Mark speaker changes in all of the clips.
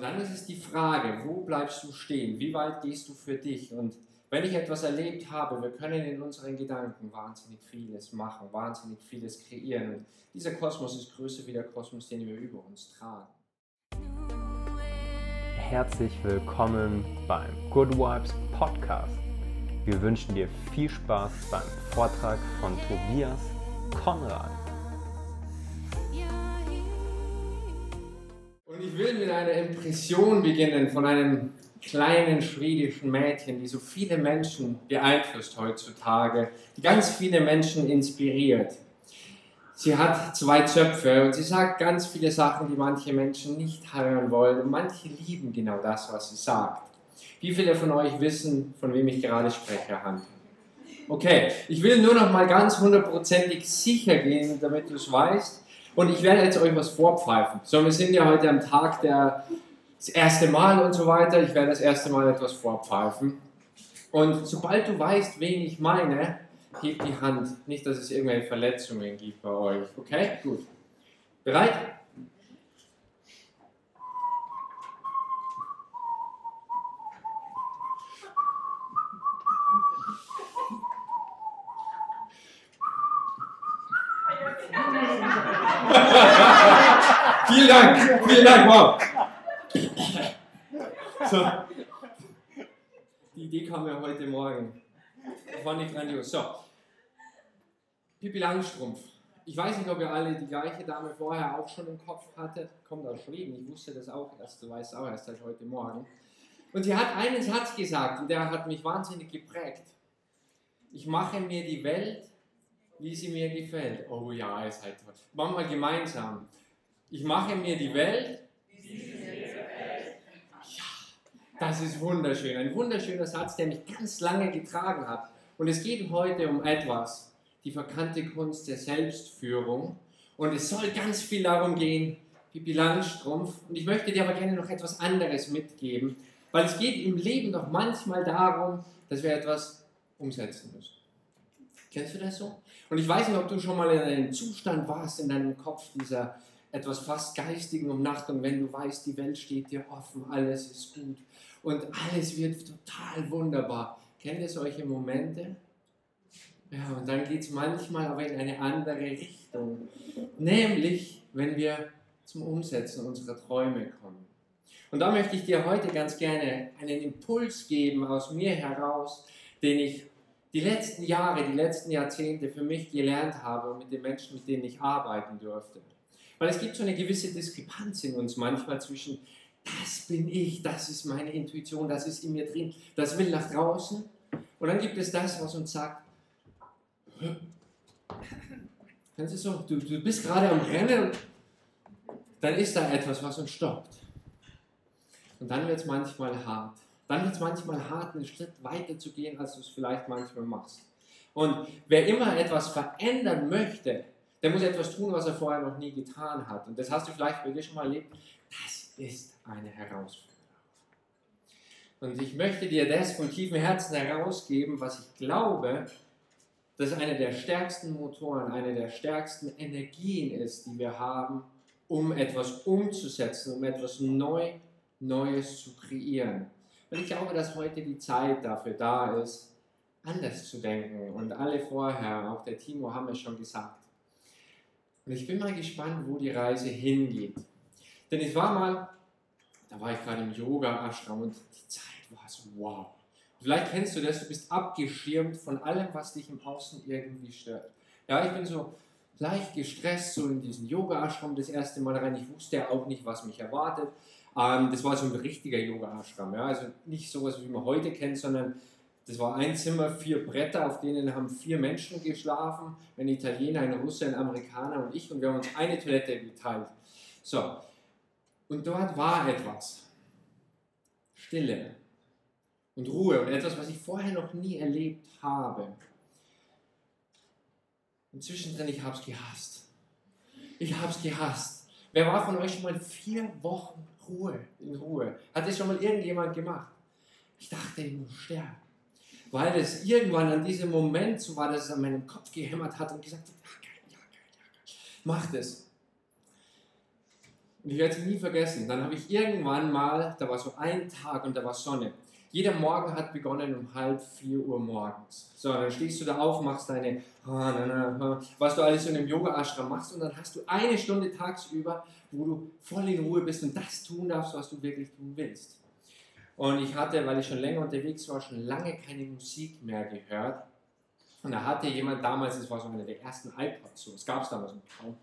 Speaker 1: Und dann ist es die Frage, wo bleibst du stehen? Wie weit gehst du für dich? Und wenn ich etwas erlebt habe, wir können in unseren Gedanken wahnsinnig vieles machen, wahnsinnig vieles kreieren. Und dieser Kosmos ist größer wie der Kosmos, den wir über uns tragen.
Speaker 2: Herzlich willkommen beim Good Vibes Podcast. Wir wünschen dir viel Spaß beim Vortrag von Tobias Konrad.
Speaker 1: Ich will mit einer Impression beginnen von einem kleinen schwedischen Mädchen, die so viele Menschen beeinflusst heutzutage, die ganz viele Menschen inspiriert. Sie hat zwei Zöpfe und sie sagt ganz viele Sachen, die manche Menschen nicht hören wollen und manche lieben genau das, was sie sagt. Wie viele von euch wissen, von wem ich gerade spreche, Hand? Okay, ich will nur noch mal ganz hundertprozentig sicher gehen, damit du es weißt. Und ich werde jetzt euch was vorpfeifen. So, wir sind ja heute am Tag der das erste Mal und so weiter. Ich werde das erste Mal etwas vorpfeifen. Und sobald du weißt, wen ich meine, heb die Hand. Nicht, dass es irgendwelche Verletzungen gibt bei euch. Okay? Gut. Bereit? Vielen Dank, vielen Dank, wow. So. Die Idee kam mir heute Morgen. Das war nicht grandios. So. Pippi Langstrumpf. Ich weiß nicht, ob ihr alle die gleiche Dame vorher auch schon im Kopf hattet. Kommt aus Schweden, ich wusste das auch erst, du weißt auch erst seit heute Morgen. Und sie hat einen Satz gesagt und der hat mich wahnsinnig geprägt. Ich mache mir die Welt, wie sie mir gefällt. Oh ja, ihr seid toll. Machen wir gemeinsam. Ich mache mir die Welt, Das ist wunderschön. Ein wunderschöner Satz, der mich ganz lange getragen hat. Und es geht heute um etwas, die verkannte Kunst der Selbstführung. Und es soll ganz viel darum gehen, Pippi Langstrumpf. Und ich möchte dir aber gerne noch etwas anderes mitgeben, weil es geht im Leben doch manchmal darum, dass wir etwas umsetzen müssen. Kennst du das so? Und ich weiß nicht, ob du schon mal in einem Zustand warst in deinem Kopf, dieser etwas fast geistigen Umnachtung, wenn du weißt, die Welt steht dir offen, alles ist gut und alles wird total wunderbar. Kennt ihr solche Momente? Ja, und dann geht es manchmal aber in eine andere Richtung. Nämlich, wenn wir zum Umsetzen unserer Träume kommen. Und da möchte ich dir heute ganz gerne einen Impuls geben aus mir heraus, den ich die letzten Jahre, die letzten Jahrzehnte für mich gelernt habe und mit den Menschen, mit denen ich arbeiten durfte. Weil es gibt so eine gewisse Diskrepanz in uns manchmal zwischen das bin ich, das ist meine Intuition, das ist in mir drin, das will nach draußen. Und dann gibt es das, was uns sagt, Kannst du so, du, du bist gerade am Rennen dann ist da etwas, was uns stoppt. Und dann wird es manchmal hart. Dann wird es manchmal hart, einen Schritt weiter zu gehen, als du es vielleicht manchmal machst. Und wer immer etwas verändern möchte, der muss etwas tun, was er vorher noch nie getan hat. Und das hast du vielleicht bei dir schon mal erlebt. Das ist eine Herausforderung. Und ich möchte dir das von tiefem Herzen herausgeben, was ich glaube, dass eine der stärksten Motoren, eine der stärksten Energien ist, die wir haben, um etwas umzusetzen, um etwas neu, Neues zu kreieren. Und ich glaube, dass heute die Zeit dafür da ist, anders zu denken. Und alle vorher, auch der Timo, haben es schon gesagt. Und ich bin mal gespannt, wo die Reise hingeht. Denn ich war mal da war ich gerade im Yoga-Ashram und die Zeit war so wow. Vielleicht kennst du das, du bist abgeschirmt von allem, was dich im Außen irgendwie stört. Ja, ich bin so leicht gestresst, so in diesen Yoga-Ashram das erste Mal rein. Ich wusste ja auch nicht, was mich erwartet. Ähm, das war so ein richtiger Yoga-Ashram. Ja? Also nicht sowas, wie man heute kennt, sondern das war ein Zimmer, vier Bretter, auf denen haben vier Menschen geschlafen. Ein Italiener, ein Russe, ein Amerikaner und ich. Und wir haben uns eine Toilette geteilt. So, und dort war etwas. Stille und Ruhe und etwas, was ich vorher noch nie erlebt habe. Und zwischendrin, ich habe es gehasst. Ich habe es gehasst. Wer war von euch schon mal vier Wochen Ruhe, in Ruhe? Hat das schon mal irgendjemand gemacht? Ich dachte, ich muss sterben. Weil es irgendwann an diesem Moment so war, dass es an meinem Kopf gehämmert hat und gesagt hat, ja, geil, ja, geil, ja, geil. mach das. Und ich werde sie nie vergessen. Dann habe ich irgendwann mal, da war so ein Tag und da war Sonne. Jeder Morgen hat begonnen um halb vier Uhr morgens. So, dann stehst du da auf, machst deine, was du alles in einem Yoga-Ashram machst und dann hast du eine Stunde tagsüber, wo du voll in Ruhe bist und das tun darfst, was du wirklich tun willst. Und ich hatte, weil ich schon länger unterwegs war, schon lange keine Musik mehr gehört. Und da hatte jemand damals, das war so einer der ersten iPods, so, das gab es damals noch kaum.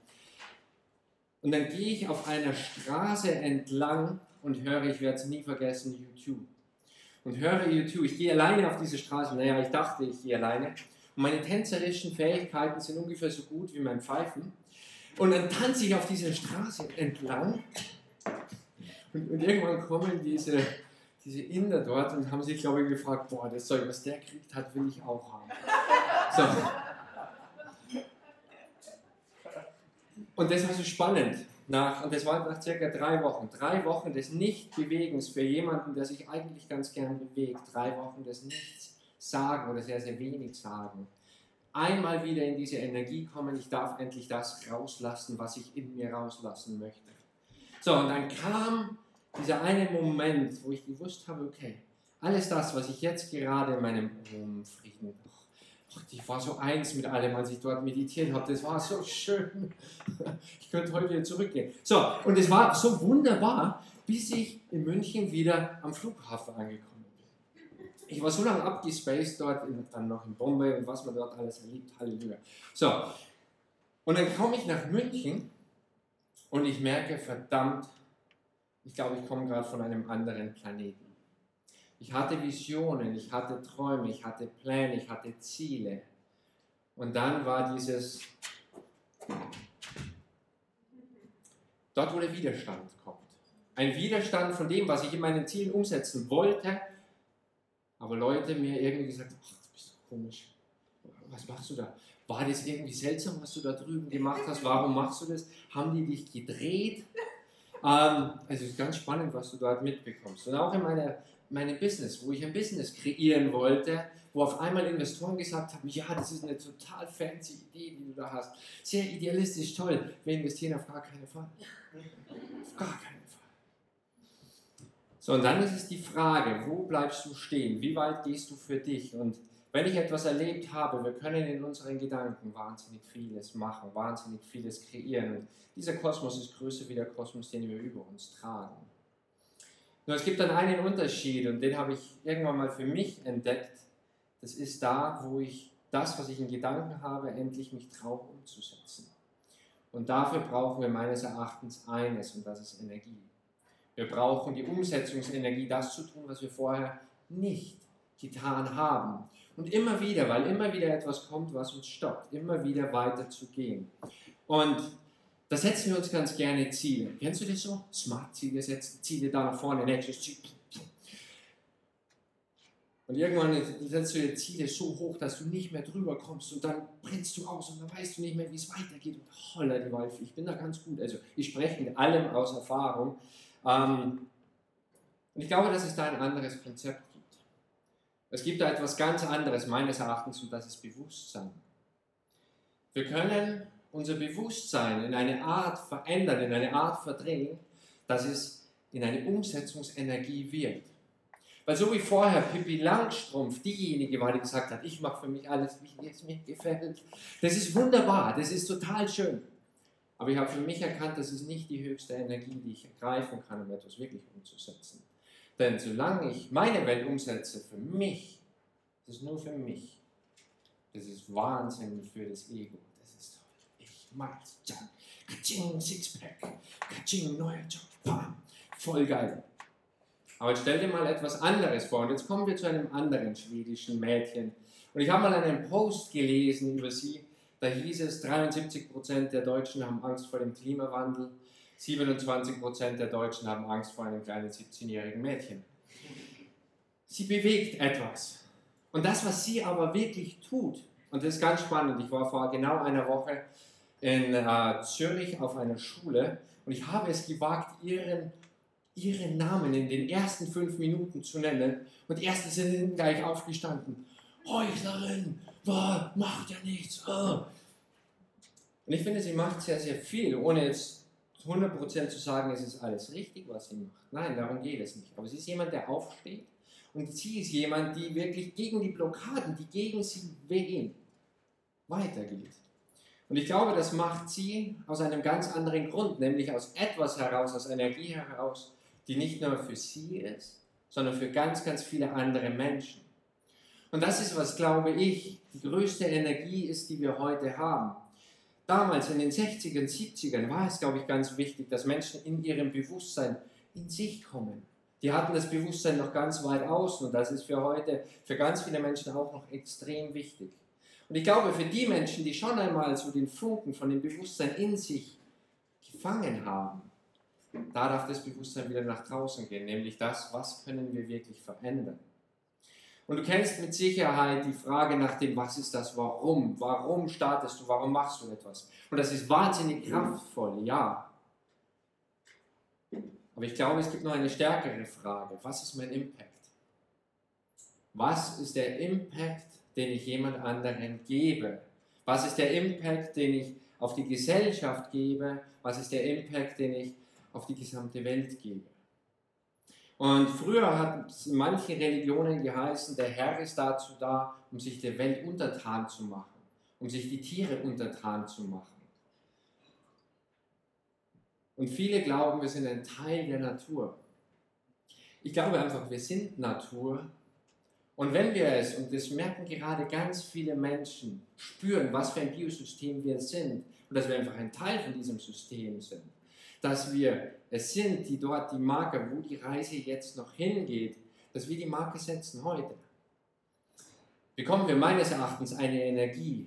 Speaker 1: Und dann gehe ich auf einer Straße entlang und höre, ich werde es nie vergessen, YouTube und höre YouTube. Ich gehe alleine auf diese Straße. Naja, ich dachte, ich gehe alleine. Und meine tänzerischen Fähigkeiten sind ungefähr so gut wie mein Pfeifen. Und dann tanze ich auf dieser Straße entlang. Und, und irgendwann kommen diese, diese Inder dort und haben sich, glaube ich, gefragt: Boah, das Zeug, was der kriegt hat, will ich auch haben. So. Und das war so spannend nach, und das war nach circa drei Wochen, drei Wochen des Nichtbewegens für jemanden, der sich eigentlich ganz gern bewegt, drei Wochen des Nichts sagen oder sehr, sehr wenig sagen. Einmal wieder in diese Energie kommen, ich darf endlich das rauslassen, was ich in mir rauslassen möchte. So, und dann kam dieser eine Moment, wo ich gewusst habe, okay, alles das, was ich jetzt gerade in meinem Frieden, ich war so eins mit allem, als ich dort meditiert habe. Das war so schön. Ich könnte heute wieder zurückgehen. So, und es war so wunderbar, bis ich in München wieder am Flughafen angekommen bin. Ich war so lange abgespaced dort, in, dann noch in Bombay und was man dort alles erlebt. Halleluja. So, und dann komme ich nach München und ich merke, verdammt, ich glaube, ich komme gerade von einem anderen Planeten. Ich hatte Visionen, ich hatte Träume, ich hatte Pläne, ich hatte Ziele. Und dann war dieses, dort wo der Widerstand kommt. Ein Widerstand von dem, was ich in meinen Zielen umsetzen wollte, aber Leute mir irgendwie gesagt ach, du bist doch komisch. Was machst du da? War das irgendwie seltsam, was du da drüben gemacht hast? Warum machst du das? Haben die dich gedreht? Ähm, also es ist ganz spannend, was du dort mitbekommst. Und auch in meiner meinem Business, wo ich ein Business kreieren wollte, wo auf einmal Investoren gesagt haben, ja, das ist eine total fancy Idee, die du da hast. Sehr idealistisch, toll. Wir investieren auf gar keinen Fall. Auf gar keinen Fall. So, und dann ist es die Frage, wo bleibst du stehen? Wie weit gehst du für dich? Und wenn ich etwas erlebt habe, wir können in unseren Gedanken wahnsinnig vieles machen, wahnsinnig vieles kreieren. Und dieser Kosmos ist größer wie der Kosmos, den wir über uns tragen. Nur es gibt dann einen Unterschied und den habe ich irgendwann mal für mich entdeckt. Das ist da, wo ich das, was ich in Gedanken habe, endlich mich traue umzusetzen. Und dafür brauchen wir meines Erachtens eines und das ist Energie. Wir brauchen die Umsetzungsenergie, das zu tun, was wir vorher nicht getan haben. Und immer wieder, weil immer wieder etwas kommt, was uns stoppt, immer wieder weiter zu gehen. Und da setzen wir uns ganz gerne Ziele. Kennst du das so? Smart-Ziele setzen, Ziele da nach vorne, nächstes Ziel. Und irgendwann setzt du dir Ziele so hoch, dass du nicht mehr drüber kommst und dann brennst du aus und dann weißt du nicht mehr, wie es weitergeht. Und holla die Waldfee, ich bin da ganz gut. Also ich spreche mit allem aus Erfahrung. Ähm, und ich glaube, dass es da ein anderes Konzept gibt. Es gibt da etwas ganz anderes meines Erachtens und das ist Bewusstsein. Wir können unser Bewusstsein in eine Art verändern, in eine Art verdrehen, dass es in eine Umsetzungsenergie wird. Weil so wie vorher Pippi Langstrumpf diejenige war, die gesagt hat, ich mache für mich alles, wie es mir gefällt. Das ist wunderbar, das ist total schön. Aber ich habe für mich erkannt, das ist nicht die höchste Energie, die ich ergreifen kann, um etwas wirklich umzusetzen. Denn solange ich meine Welt umsetze für mich, das ist nur für mich, das ist Wahnsinn für das Ego. Miles, Jan, Kaching, Sixpack, Kaching, neuer Job, bam, voll geil. Aber stell dir mal etwas anderes vor. Und jetzt kommen wir zu einem anderen schwedischen Mädchen. Und ich habe mal einen Post gelesen über sie. Da hieß es, 73% der Deutschen haben Angst vor dem Klimawandel, 27% der Deutschen haben Angst vor einem kleinen 17-jährigen Mädchen. Sie bewegt etwas. Und das, was sie aber wirklich tut, und das ist ganz spannend, ich war vor genau einer Woche in äh, Zürich auf einer Schule und ich habe es gewagt, ihren, ihren Namen in den ersten fünf Minuten zu nennen und die ersten sind gleich aufgestanden. Heuchlerin, boah, macht ja nichts. Oh. Und ich finde, sie macht sehr, sehr viel, ohne jetzt 100% zu sagen, es ist alles richtig, was sie macht. Nein, darum geht es nicht. Aber sie ist jemand, der aufsteht und sie ist jemand, die wirklich gegen die Blockaden, die gegen sie wehen, weitergeht. Und ich glaube, das macht sie aus einem ganz anderen Grund, nämlich aus etwas heraus, aus Energie heraus, die nicht nur für sie ist, sondern für ganz, ganz viele andere Menschen. Und das ist, was glaube ich, die größte Energie ist, die wir heute haben. Damals in den 60ern, 70ern war es, glaube ich, ganz wichtig, dass Menschen in ihrem Bewusstsein in sich kommen. Die hatten das Bewusstsein noch ganz weit außen und das ist für heute, für ganz viele Menschen auch noch extrem wichtig. Und ich glaube, für die Menschen, die schon einmal so den Funken von dem Bewusstsein in sich gefangen haben, da darf das Bewusstsein wieder nach draußen gehen, nämlich das, was können wir wirklich verändern. Und du kennst mit Sicherheit die Frage nach dem, was ist das Warum? Warum startest du? Warum machst du etwas? Und das ist wahnsinnig kraftvoll, ja. Aber ich glaube, es gibt noch eine stärkere Frage. Was ist mein Impact? Was ist der Impact, den ich jemand anderen gebe? Was ist der Impact, den ich auf die Gesellschaft gebe? Was ist der Impact, den ich auf die gesamte Welt gebe? Und früher hat es in manchen Religionen geheißen, der Herr ist dazu da, um sich der Welt untertan zu machen, um sich die Tiere untertan zu machen. Und viele glauben, wir sind ein Teil der Natur. Ich glaube einfach, wir sind Natur. Und wenn wir es, und das merken gerade ganz viele Menschen, spüren, was für ein Biosystem wir sind und dass wir einfach ein Teil von diesem System sind, dass wir es sind, die dort die Marke, wo die Reise jetzt noch hingeht, dass wir die Marke setzen heute. Bekommen wir meines Erachtens eine Energie,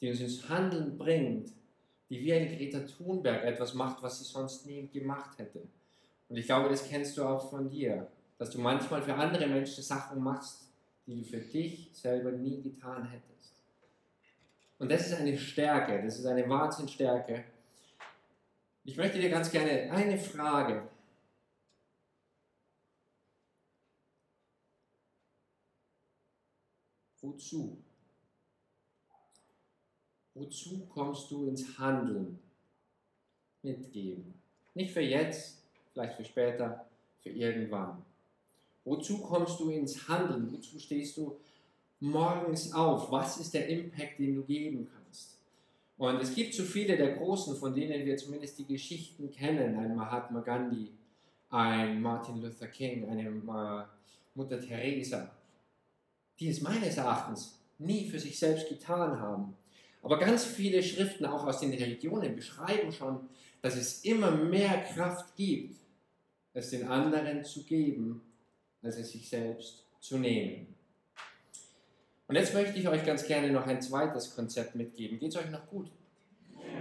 Speaker 1: die uns ins Handeln bringt, die wie eine Greta Thunberg etwas macht, was sie sonst nie gemacht hätte. Und ich glaube, das kennst du auch von dir, dass du manchmal für andere Menschen Sachen machst, die du für dich selber nie getan hättest. Und das ist eine Stärke, das ist eine Wahnsinnsstärke, ich möchte dir ganz gerne eine Frage Wozu? Wozu kommst du ins Handeln? Mitgeben. Nicht für jetzt, vielleicht für später, für irgendwann. Wozu kommst du ins Handeln? Wozu stehst du morgens auf? Was ist der Impact, den du geben kannst? Und es gibt so viele der Großen, von denen wir zumindest die Geschichten kennen, ein Mahatma Gandhi, ein Martin Luther King, eine Mutter Teresa, die es meines Erachtens nie für sich selbst getan haben. Aber ganz viele Schriften, auch aus den Religionen, beschreiben schon, dass es immer mehr Kraft gibt, es den anderen zu geben, als es sich selbst zu nehmen. Und jetzt möchte ich euch ganz gerne noch ein zweites Konzept mitgeben. Geht es euch noch gut?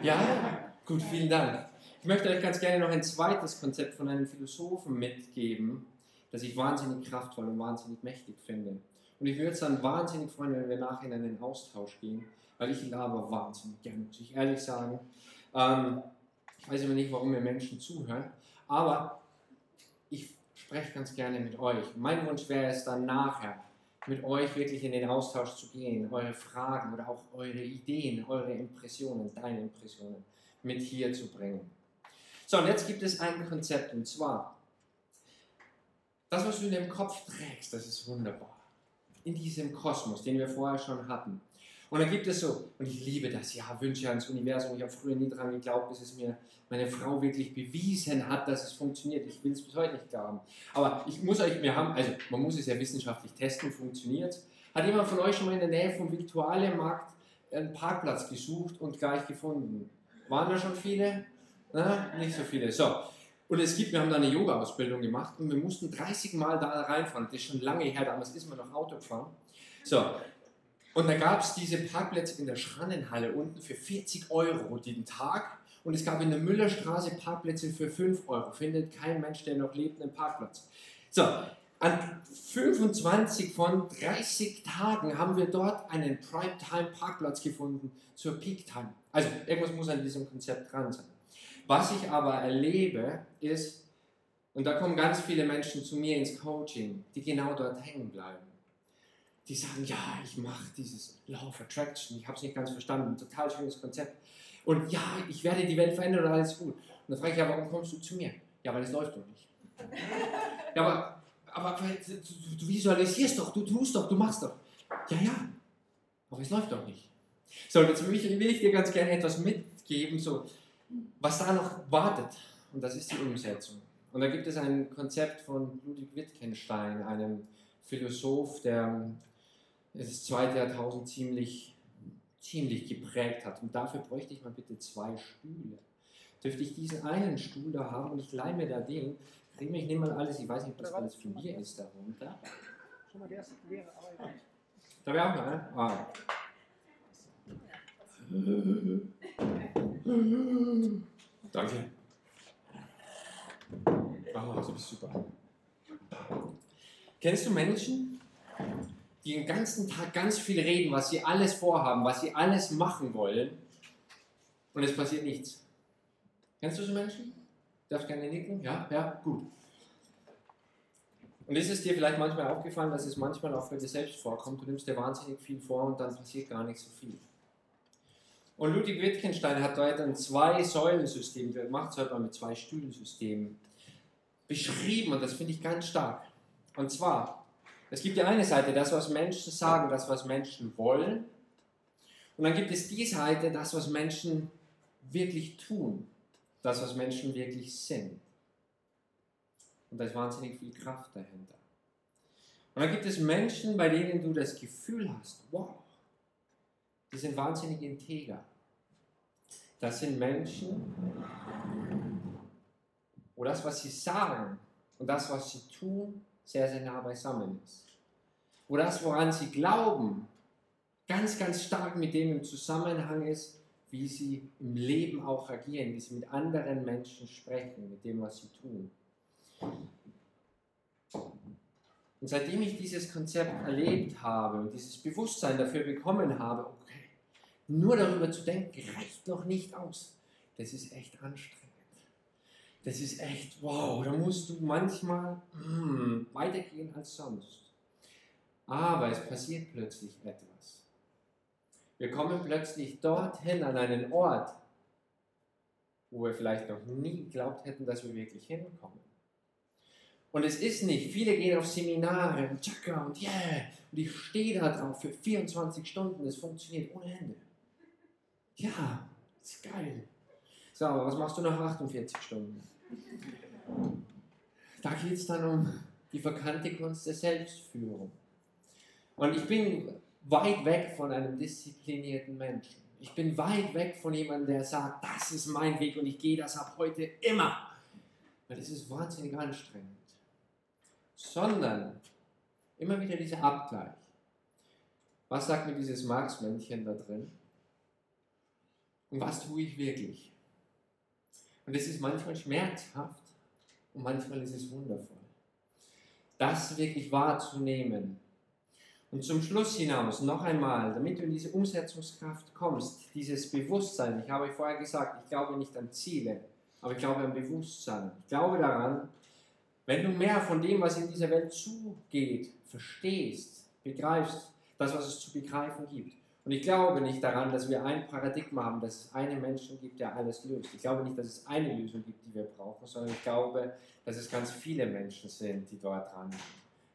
Speaker 1: Ja? Gut, vielen Dank. Ich möchte euch ganz gerne noch ein zweites Konzept von einem Philosophen mitgeben, das ich wahnsinnig kraftvoll und wahnsinnig mächtig finde. Und ich würde es dann wahnsinnig freuen, wenn wir nachher in einen Austausch gehen, weil ich laber wahnsinnig gerne, muss ich ehrlich sagen. Ähm, ich weiß immer nicht, warum mir Menschen zuhören, aber ich spreche ganz gerne mit euch. Mein Wunsch wäre es dann nachher, mit euch wirklich in den Austausch zu gehen, eure Fragen oder auch eure Ideen, eure Impressionen, deine Impressionen mit hier zu bringen. So, und jetzt gibt es ein Konzept und zwar, das, was du in dem Kopf trägst, das ist wunderbar. In diesem Kosmos, den wir vorher schon hatten. Und dann gibt es so, und ich liebe das, ja, Wünsche ans Universum. Ich habe früher nie daran geglaubt, bis es mir meine Frau wirklich bewiesen hat, dass es funktioniert. Ich will es bis heute nicht glauben. Aber ich muss euch, wir haben, also man muss es ja wissenschaftlich testen, funktioniert Hat jemand von euch schon mal in der Nähe vom Viktualienmarkt einen Parkplatz gesucht und gleich gefunden? Waren da schon viele? Na, nicht so viele. So. Und es gibt, wir haben da eine Yoga-Ausbildung gemacht und wir mussten 30 Mal da reinfahren. Das ist schon lange her, damals ist man noch Auto gefahren. So, und da gab es diese Parkplätze in der Schrannenhalle unten für 40 Euro jeden Tag. Und es gab in der Müllerstraße Parkplätze für 5 Euro. Findet kein Mensch, der noch lebt, einen Parkplatz. So, an 25 von 30 Tagen haben wir dort einen Prime-Time-Parkplatz gefunden zur Peak-Time. Also irgendwas muss an diesem Konzept dran sein. Was ich aber erlebe, ist, und da kommen ganz viele Menschen zu mir ins Coaching, die genau dort hängen bleiben die sagen, ja, ich mache dieses Law of Attraction, ich habe es nicht ganz verstanden, total schönes Konzept. Und ja, ich werde die Welt verändern und alles gut. Und dann frage ich, ja, warum kommst du zu mir? Ja, weil es läuft doch nicht. Ja, aber, aber du, du visualisierst doch, du tust doch, du machst doch. Ja, ja, aber es läuft doch nicht. So, und jetzt will ich, will ich dir ganz gerne etwas mitgeben, so, was da noch wartet. Und das ist die Umsetzung. Und da gibt es ein Konzept von Ludwig Wittgenstein, einem Philosoph, der das zweite Jahrtausend ziemlich, ziemlich geprägt hat. Und dafür bräuchte ich mal bitte zwei Stühle. Dürfte ich diesen einen Stuhl da haben und ich leihe mir da den, ich nehme mal alles, ich weiß nicht, ob das alles von mir ist darunter. Schon mal der erste aber ja. Da wäre auch noch, ne? Ah. Danke. Oh, du bist super. Kennst du Menschen, die den ganzen Tag ganz viel reden, was sie alles vorhaben, was sie alles machen wollen und es passiert nichts? Kennst du so Menschen? Darfst gerne nicken? Ja? Ja? Gut. Und ist es dir vielleicht manchmal aufgefallen, dass es manchmal auch für dich selbst vorkommt, du nimmst dir wahnsinnig viel vor und dann passiert gar nicht so viel. Und Ludwig Wittgenstein hat dort ein Zwei-Säulen-System, der macht es heute mal mit zwei Stühlen-Systemen, beschrieben und das finde ich ganz stark. Und zwar, es gibt die eine Seite, das, was Menschen sagen, das, was Menschen wollen. Und dann gibt es die Seite, das, was Menschen wirklich tun, das, was Menschen wirklich sind. Und da ist wahnsinnig viel Kraft dahinter. Und dann gibt es Menschen, bei denen du das Gefühl hast, wow, die sind wahnsinnig integer. Das sind Menschen, wo das, was sie sagen und das, was sie tun, sehr, sehr nah beisammen ist. Wo das, woran sie glauben, ganz, ganz stark mit dem im Zusammenhang ist, wie sie im Leben auch agieren, wie sie mit anderen Menschen sprechen, mit dem, was sie tun. Und seitdem ich dieses Konzept erlebt habe und dieses Bewusstsein dafür bekommen habe, okay, nur darüber zu denken, reicht noch nicht aus. Das ist echt anstrengend. Das ist echt, wow, da musst du manchmal mm, weitergehen als sonst. Aber es passiert plötzlich etwas. Wir kommen plötzlich dorthin an einen Ort, wo wir vielleicht noch nie geglaubt hätten, dass wir wirklich hinkommen. Und es ist nicht, viele gehen auf Seminare und tschakka und yeah, und ich stehe da drauf für 24 Stunden, es funktioniert ohne Ende. Ja, ist geil. So, aber was machst du nach 48 Stunden? Da geht es dann um die verkannte Kunst der Selbstführung. Und ich bin weit weg von einem disziplinierten Menschen. Ich bin weit weg von jemandem, der sagt, das ist mein Weg und ich gehe das ab heute immer. Weil das ist wahnsinnig anstrengend. Sondern immer wieder dieser Abgleich. Was sagt mir dieses Marx-Männchen da drin? Und was tue ich wirklich? Und es ist manchmal schmerzhaft und manchmal ist es wundervoll. Das wirklich wahrzunehmen. Und zum Schluss hinaus noch einmal, damit du in diese Umsetzungskraft kommst, dieses Bewusstsein. Ich habe vorher gesagt, ich glaube nicht an Ziele, aber ich glaube an Bewusstsein. Ich glaube daran, wenn du mehr von dem, was in dieser Welt zugeht, verstehst, begreifst, das, was es zu begreifen gibt, und ich glaube nicht daran, dass wir ein Paradigma haben, dass es einen Menschen gibt, der alles löst. Ich glaube nicht, dass es eine Lösung gibt, die wir brauchen, sondern ich glaube, dass es ganz viele Menschen sind, die dort dran sind.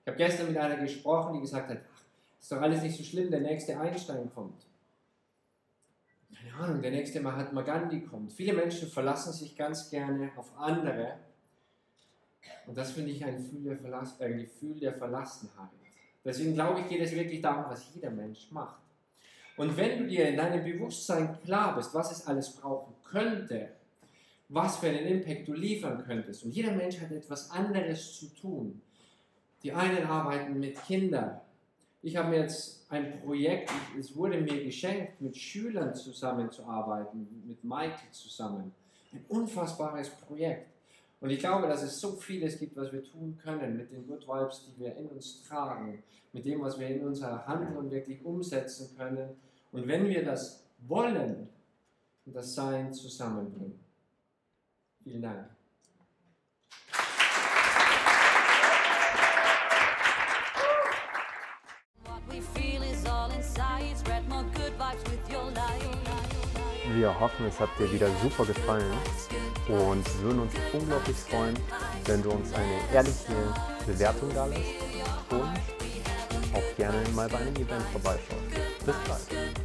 Speaker 1: Ich habe gestern mit einer gesprochen, die gesagt hat, ach, ist doch alles nicht so schlimm, der nächste Einstein kommt. Keine Ahnung, der nächste Mahatma Gandhi kommt. Viele Menschen verlassen sich ganz gerne auf andere. Und das finde ich ein Gefühl der, Verlass, ein Gefühl der Verlassenheit. Deswegen glaube ich, geht es wirklich darum, was jeder Mensch macht. Und wenn du dir in deinem Bewusstsein klar bist, was es alles brauchen könnte, was für einen Impact du liefern könntest, und jeder Mensch hat etwas anderes zu tun. Die einen arbeiten mit Kindern. Ich habe mir jetzt ein Projekt, es wurde mir geschenkt, mit Schülern zusammenzuarbeiten, mit Michael zusammen. Ein unfassbares Projekt. Und ich glaube, dass es so vieles gibt, was wir tun können mit den Good Vibes, die wir in uns tragen, mit dem, was wir in unser Handeln wirklich umsetzen können. Und wenn wir das wollen und das Sein zusammenbringen. Vielen Dank.
Speaker 2: Wir hoffen, es hat dir wieder super gefallen und würden uns unglaublich freuen, wenn du uns eine ehrliche Bewertung da lässt und auch gerne mal bei einem Event vorbeischaust. Bis bald.